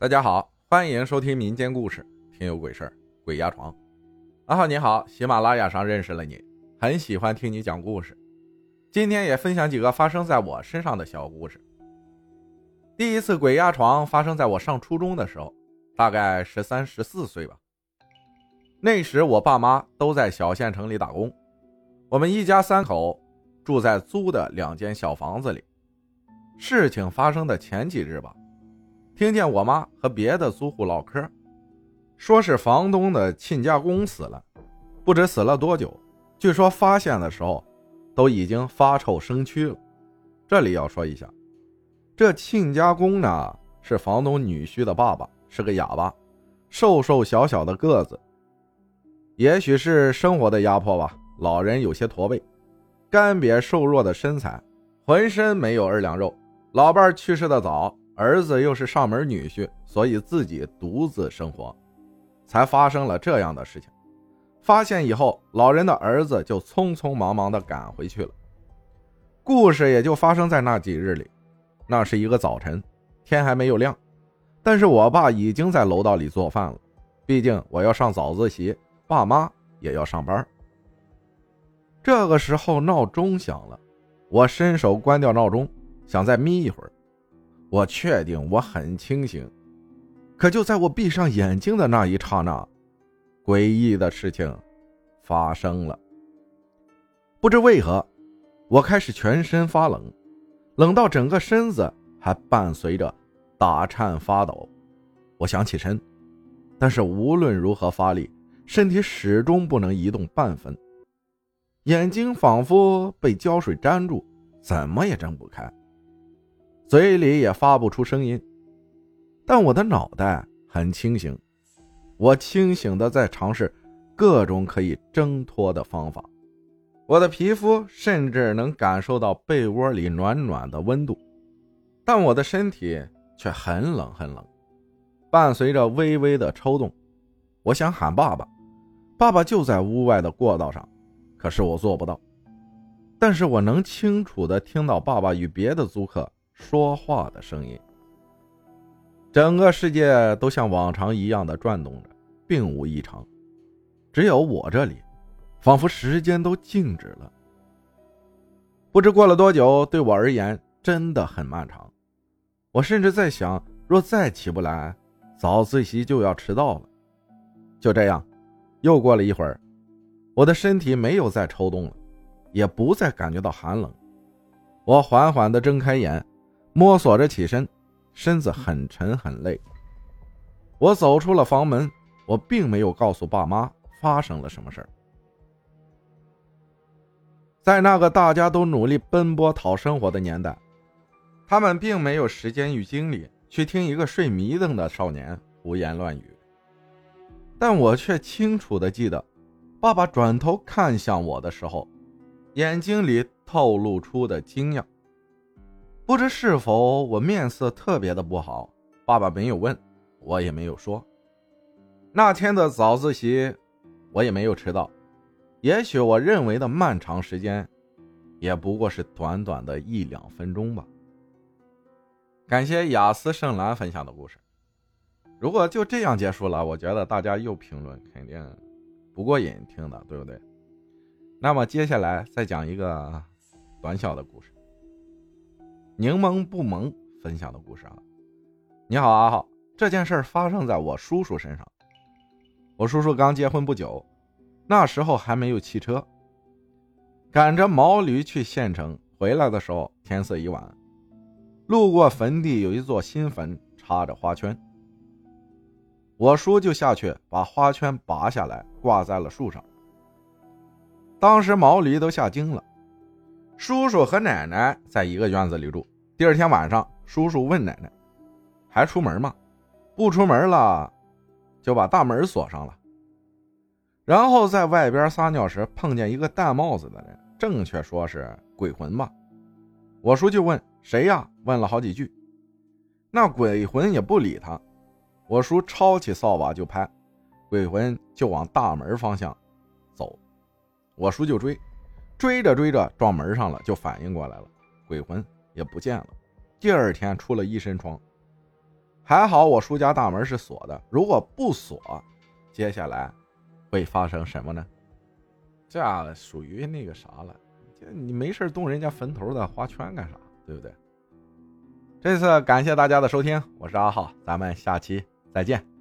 大家好，欢迎收听民间故事，听有鬼事儿，鬼压床。阿浩你好，喜马拉雅上认识了你，很喜欢听你讲故事。今天也分享几个发生在我身上的小故事。第一次鬼压床发生在我上初中的时候，大概十三、十四岁吧。那时我爸妈都在小县城里打工，我们一家三口住在租的两间小房子里。事情发生的前几日吧。听见我妈和别的租户唠嗑，说是房东的亲家公死了，不知死了多久。据说发现的时候，都已经发臭生蛆了。这里要说一下，这亲家公呢是房东女婿的爸爸，是个哑巴，瘦瘦小小的个子。也许是生活的压迫吧，老人有些驼背，干瘪瘦弱的身材，浑身没有二两肉。老伴去世的早。儿子又是上门女婿，所以自己独自生活，才发生了这样的事情。发现以后，老人的儿子就匆匆忙忙地赶回去了。故事也就发生在那几日里。那是一个早晨，天还没有亮，但是我爸已经在楼道里做饭了。毕竟我要上早自习，爸妈也要上班。这个时候闹钟响了，我伸手关掉闹钟，想再眯一会儿。我确定我很清醒，可就在我闭上眼睛的那一刹那，诡异的事情发生了。不知为何，我开始全身发冷，冷到整个身子还伴随着打颤发抖。我想起身，但是无论如何发力，身体始终不能移动半分，眼睛仿佛被胶水粘住，怎么也睁不开。嘴里也发不出声音，但我的脑袋很清醒，我清醒的在尝试各种可以挣脱的方法，我的皮肤甚至能感受到被窝里暖暖的温度，但我的身体却很冷很冷，伴随着微微的抽动。我想喊爸爸，爸爸就在屋外的过道上，可是我做不到，但是我能清楚的听到爸爸与别的租客。说话的声音，整个世界都像往常一样的转动着，并无异常。只有我这里，仿佛时间都静止了。不知过了多久，对我而言真的很漫长。我甚至在想，若再起不来，早自习就要迟到了。就这样，又过了一会儿，我的身体没有再抽动了，也不再感觉到寒冷。我缓缓地睁开眼。摸索着起身，身子很沉很累。我走出了房门，我并没有告诉爸妈发生了什么事儿。在那个大家都努力奔波讨生活的年代，他们并没有时间与精力去听一个睡迷瞪的少年胡言乱语。但我却清楚的记得，爸爸转头看向我的时候，眼睛里透露出的惊讶。不知是否我面色特别的不好，爸爸没有问，我也没有说。那天的早自习，我也没有迟到。也许我认为的漫长时间，也不过是短短的一两分钟吧。感谢雅思圣兰分享的故事。如果就这样结束了，我觉得大家又评论肯定不过瘾听的，对不对？那么接下来再讲一个短小的故事。柠檬不萌分享的故事啊！你好，阿浩，这件事发生在我叔叔身上。我叔叔刚结婚不久，那时候还没有汽车，赶着毛驴去县城，回来的时候天色已晚。路过坟地，有一座新坟，插着花圈。我叔就下去把花圈拔下来，挂在了树上。当时毛驴都吓惊了。叔叔和奶奶在一个院子里住。第二天晚上，叔叔问奶奶：“还出门吗？不出门了，就把大门锁上了。”然后在外边撒尿时，碰见一个戴帽子的人，正确说是鬼魂吧。我叔就问：“谁呀？”问了好几句，那鬼魂也不理他。我叔抄起扫把就拍，鬼魂就往大门方向走。我叔就追。追着追着撞门上了，就反应过来了，鬼魂也不见了。第二天出了一身疮，还好我叔家大门是锁的，如果不锁，接下来会发生什么呢？这属于那个啥了，你没事动人家坟头的花圈干啥？对不对？这次感谢大家的收听，我是阿浩，咱们下期再见。